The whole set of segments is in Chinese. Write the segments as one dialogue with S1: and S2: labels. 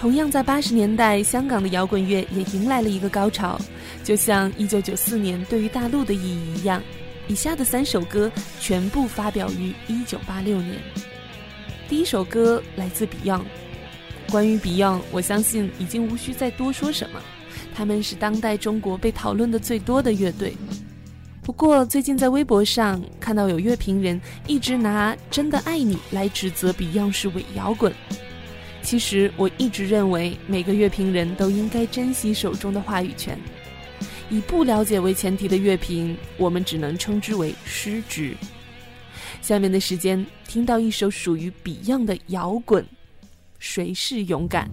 S1: 同样在八十年代，香港的摇滚乐也迎来了一个高潮，就像一九九四年对于大陆的意义一样。以下的三首歌全部发表于一九八六年。第一首歌来自 Beyond，关于 Beyond，我相信已经无需再多说什么，他们是当代中国被讨论的最多的乐队。不过最近在微博上看到有乐评人一直拿《真的爱你》来指责 Beyond 是伪摇滚。其实我一直认为，每个乐评人都应该珍惜手中的话语权。以不了解为前提的乐评，我们只能称之为失职。下面的时间，听到一首属于 Beyond 的摇滚，《谁是勇敢》。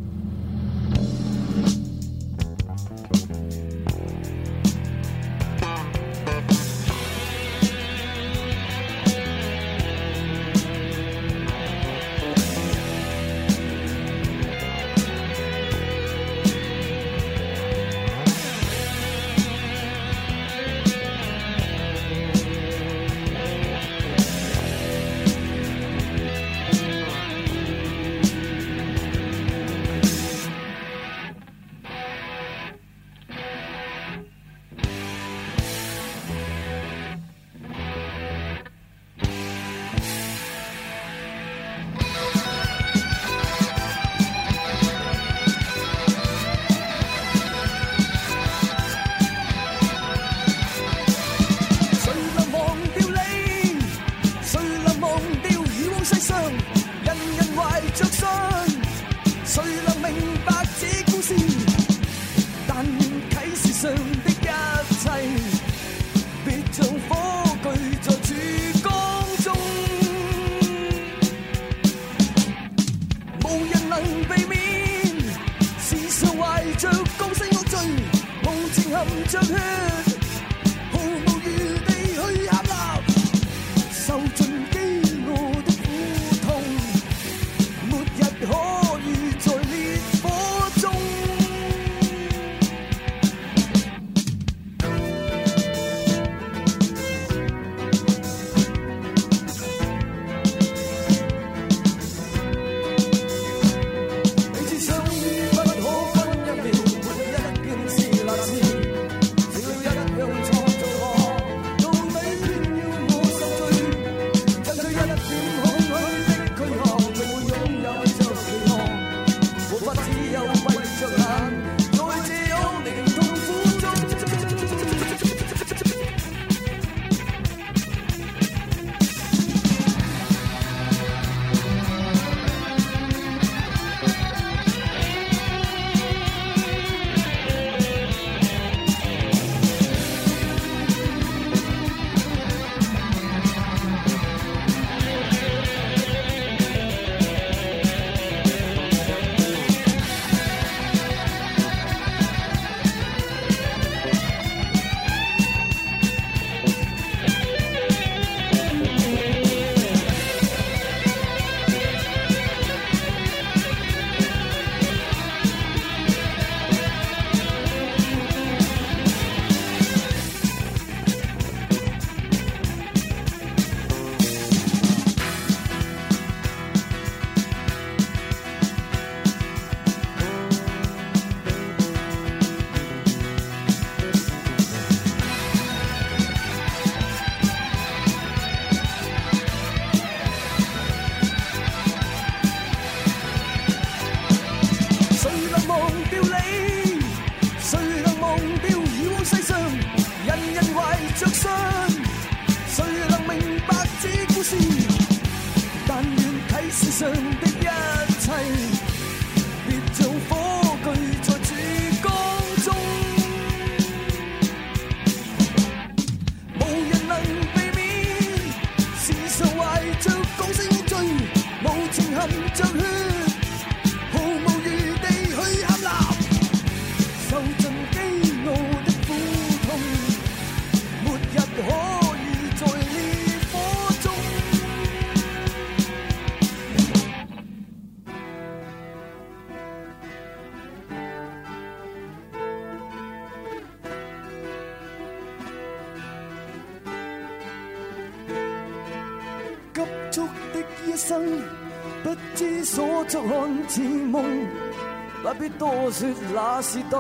S2: 不
S1: 必多说，那是对。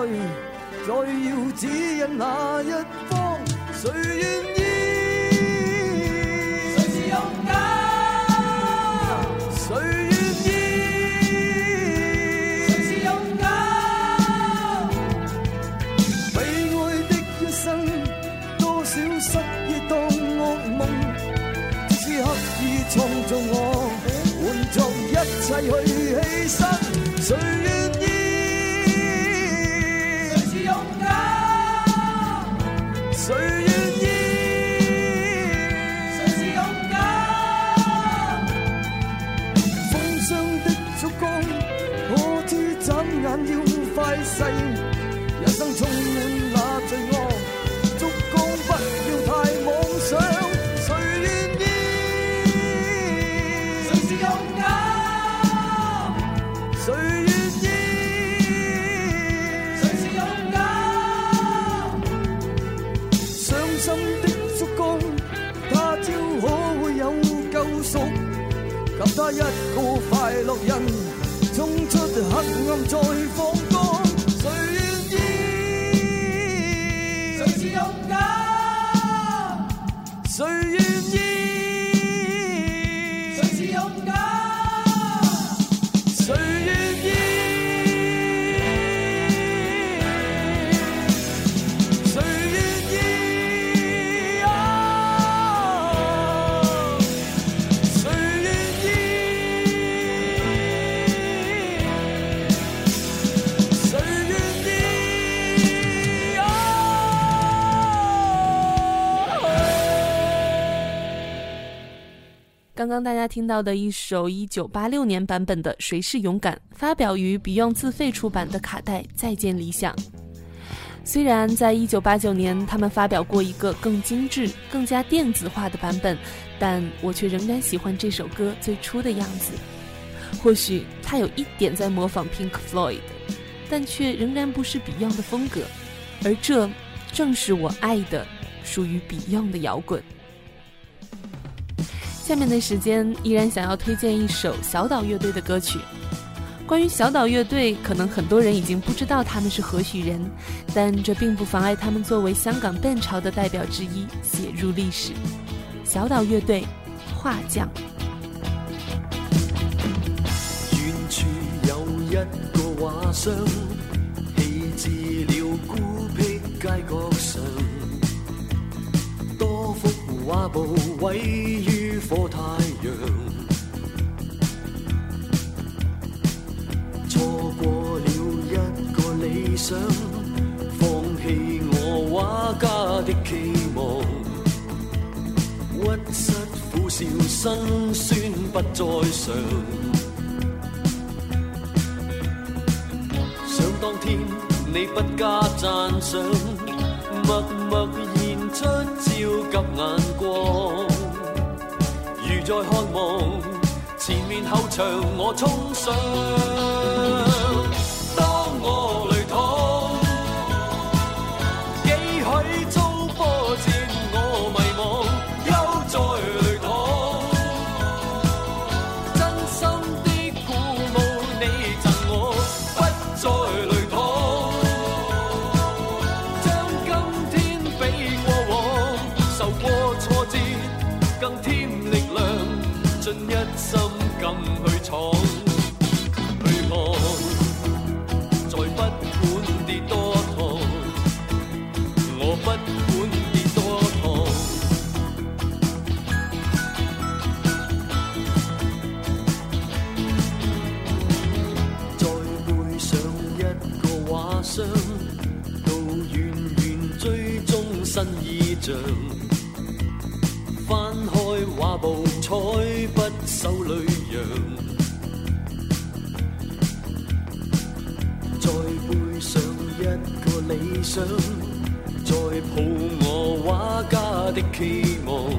S1: 再要指引那一方，谁愿意？谁是勇敢？谁愿意？谁是勇敢？被爱的一生，多少失意当恶梦，是刻意创造我，换作一切去牺牲，谁？人生充满那罪恶，烛光不要太妄想。谁愿意？谁是勇敢？谁愿意？谁是勇敢？伤心的烛光，他朝可会有救赎？给他一个快乐人，冲出黑暗再放。
S3: 刚刚大家听到的一首1986年版本的《谁是勇敢》，发表于 Beyond 自费出版的卡带《再见理想》。虽然在1989年他们发表过一个更精致、更加电子化的版本，但我却仍然喜欢这首歌最初的样子。或许它有一点在模仿 Pink Floyd，但却仍然不是 Beyond 的风格，而这正是我爱的属于 Beyond 的摇滚。下面的时间依然想要推荐一首小岛乐队的歌曲。关于小岛乐队，可能很多人已经不知道他们是何许人，但这并不妨碍他们作为香港半潮的代表之一写入历史。小岛乐队，画匠。
S1: 有一孤僻街角上。画布位于火太阳，错过了一个理想，放弃我画家的期望，屈膝苦笑，辛酸不再想。想当天你不加赞赏。默然出焦急眼光，如在看望前面后场，我冲上。到远远追踪新意象，翻开画簿彩不手累扬，在背上一个理想，在抱我画家的期望，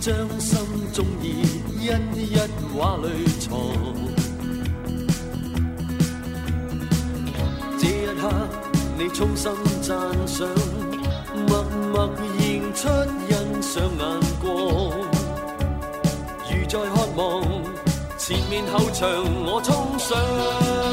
S1: 将心中意一一画里藏。你衷心赞赏，默默现出欣赏眼光，如在渴望，前面后场我冲上。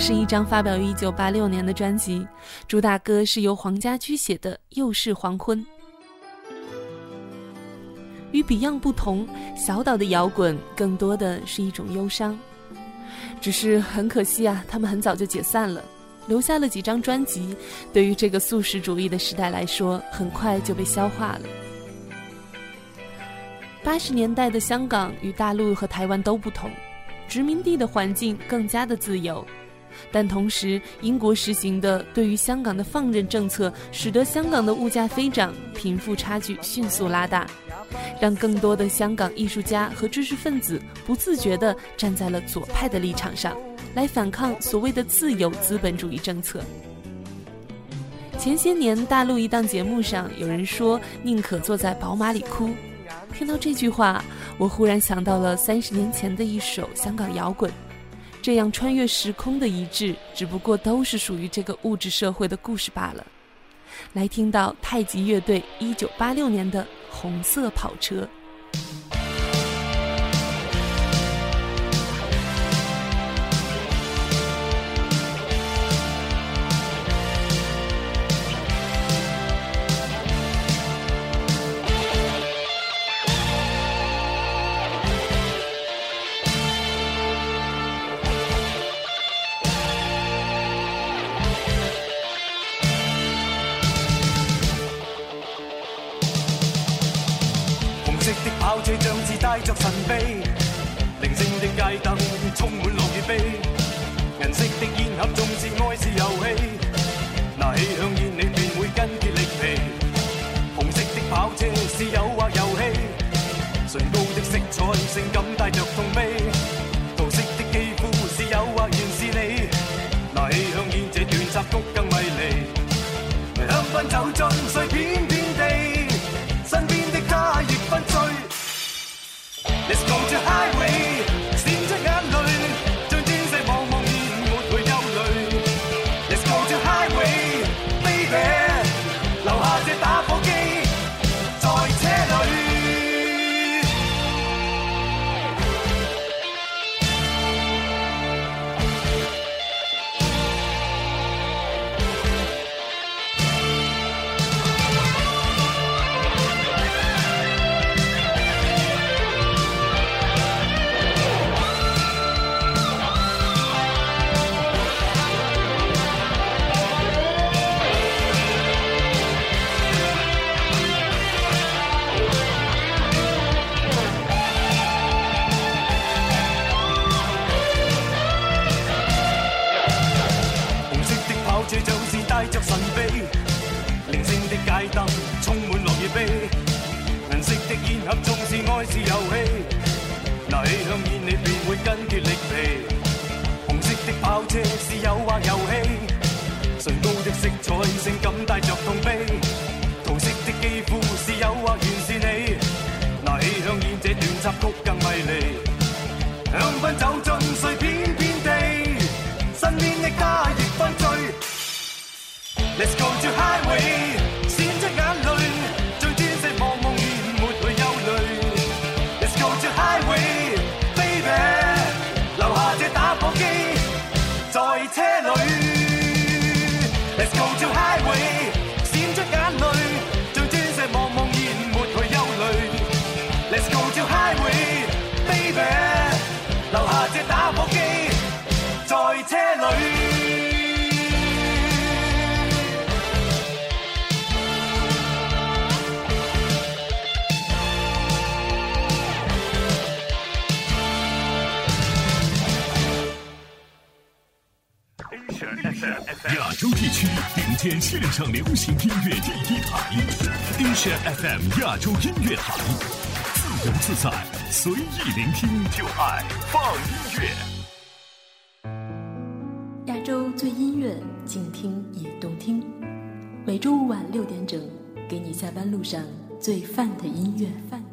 S3: 是一张发表于一九八六年的专辑，主打歌是由黄家驹写的《又是黄昏》。与 Beyond 不同，小岛的摇滚更多的是一种忧伤。只是很可惜啊，他们很早就解散了，留下了几张专辑。对于这个素食主义的时代来说，很快就被消化了。八十年代的香港与大陆和台湾都不同，殖民地的环境更加的自由。但同时，英国实行的对于香港的放任政策，使得香港的物价飞涨，贫富差距迅速拉大，让更多的香港艺术家和知识分子不自觉地站在了左派的立场上，来反抗所谓的自由资本主义政策。前些年，大陆一档节目上有人说：“宁可坐在宝马里哭。”听到这句话，我忽然想到了三十年前的一首香港摇滚。这样穿越时空的一致，只不过都是属于这个物质社会的故事罢了。来听到太极乐队一九八六年的《红色跑车》。
S4: 是诱惑游戏，唇膏的色彩性感带着痛悲，桃色的肌肤是诱惑，原是你。拿起香烟，这段插曲更迷离，香烟走进碎片遍地，身边的她亦昏醉。Let's go to highway。走。
S5: 亚洲地区顶尖线上流行音乐第一台，Asia FM 亚洲音乐台，自由自在，随意聆听，就爱放音乐。
S6: 亚洲最音乐，静听也动听。每周五晚六点整，给你下班路上最范的音乐。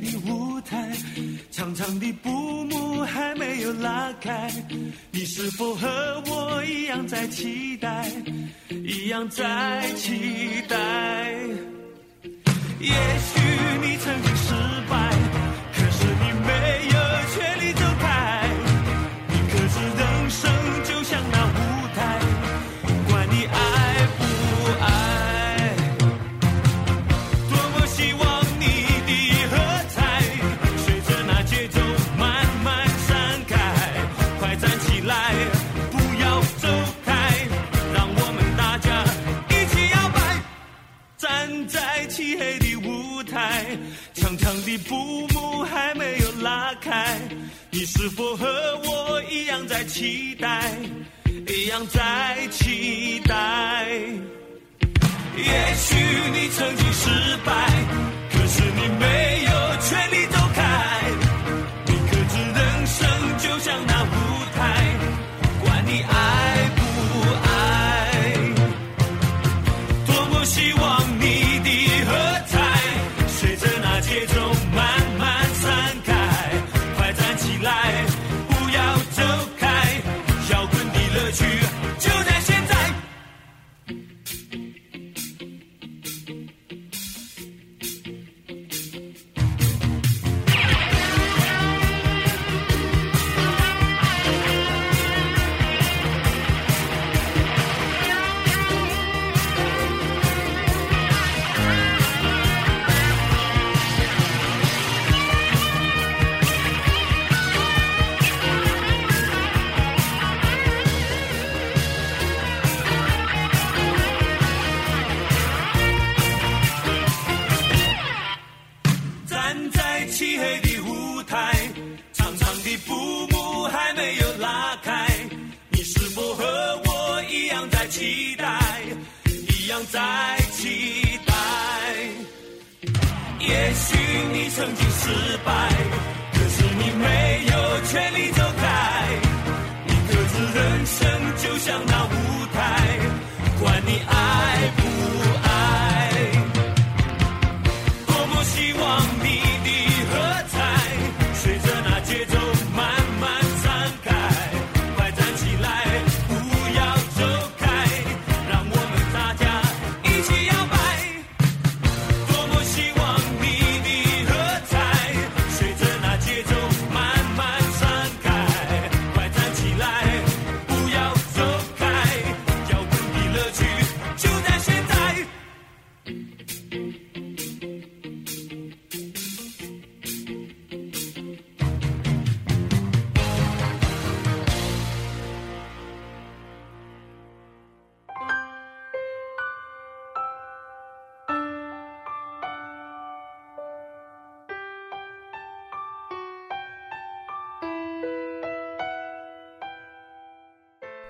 S6: 的
S7: 舞台，长长的布幕还没有拉开，你是否和我一样在期待，一样在期待？也许你曾。你是否和我一样在期待，一样在期待？也许你曾。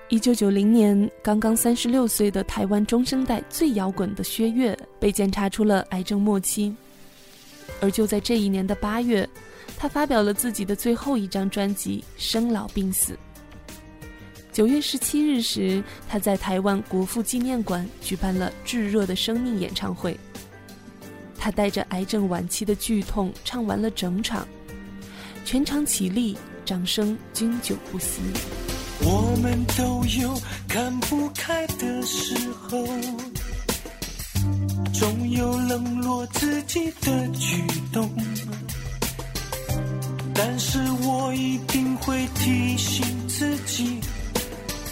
S7: 一
S3: 九九零年，刚刚三十六岁的台湾中生代最摇滚的薛岳，被检查出了癌症末期。而就在这一年的八月，他发表了自己的最后一张专辑《生老病死》。九月十七日时，他在台湾国父纪念馆举办了《炙热的生命》演唱会。他带着癌症晚期的剧痛唱完了整场，全场起立，掌声经久不息。
S7: 我们都有看不开的时候，总有冷落自己的举动，但是我一定会提醒自己，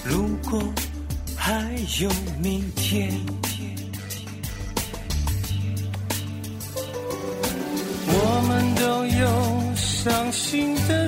S7: 如果还有明天。我们都有伤心的。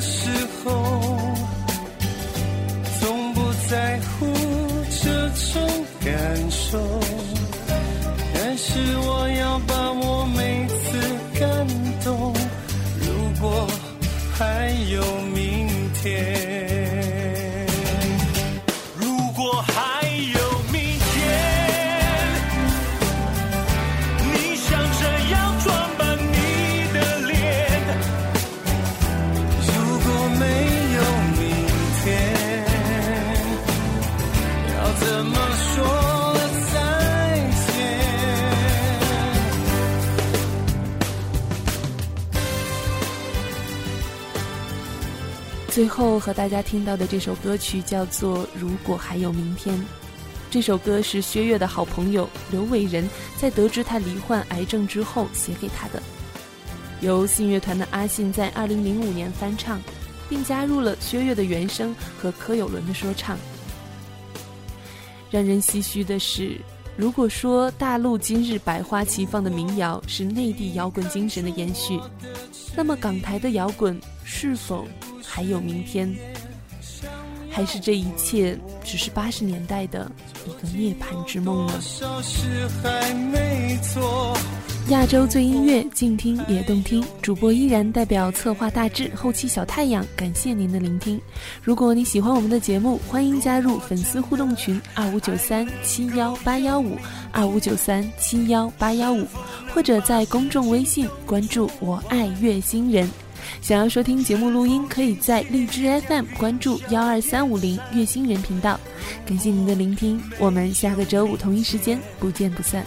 S3: 最后和大家听到的这首歌曲叫做《如果还有明天》，这首歌是薛岳的好朋友刘伟仁在得知他罹患癌症之后写给他的，由信乐团的阿信在2005年翻唱，并加入了薛岳的原声和柯有伦的说唱。让人唏嘘的是，如果说大陆今日百花齐放的民谣是内地摇滚精神的延续，那么港台的摇滚是否？还有明天，还是这一切只是八十年代的一个涅槃之梦呢？亚洲最音乐，静听也动听。主播依然代表策划大志，后期小太阳。感谢您的聆听。如果你喜欢我们的节目，欢迎加入粉丝互动群二五九三七幺八幺五二五九三七幺八幺五，或者在公众微信关注“我爱乐星人”。想要收听节目录音，可以在荔枝 FM 关注“幺二三五零月星人”频道。感谢您的聆听，我们下个周五同一时间不见不散。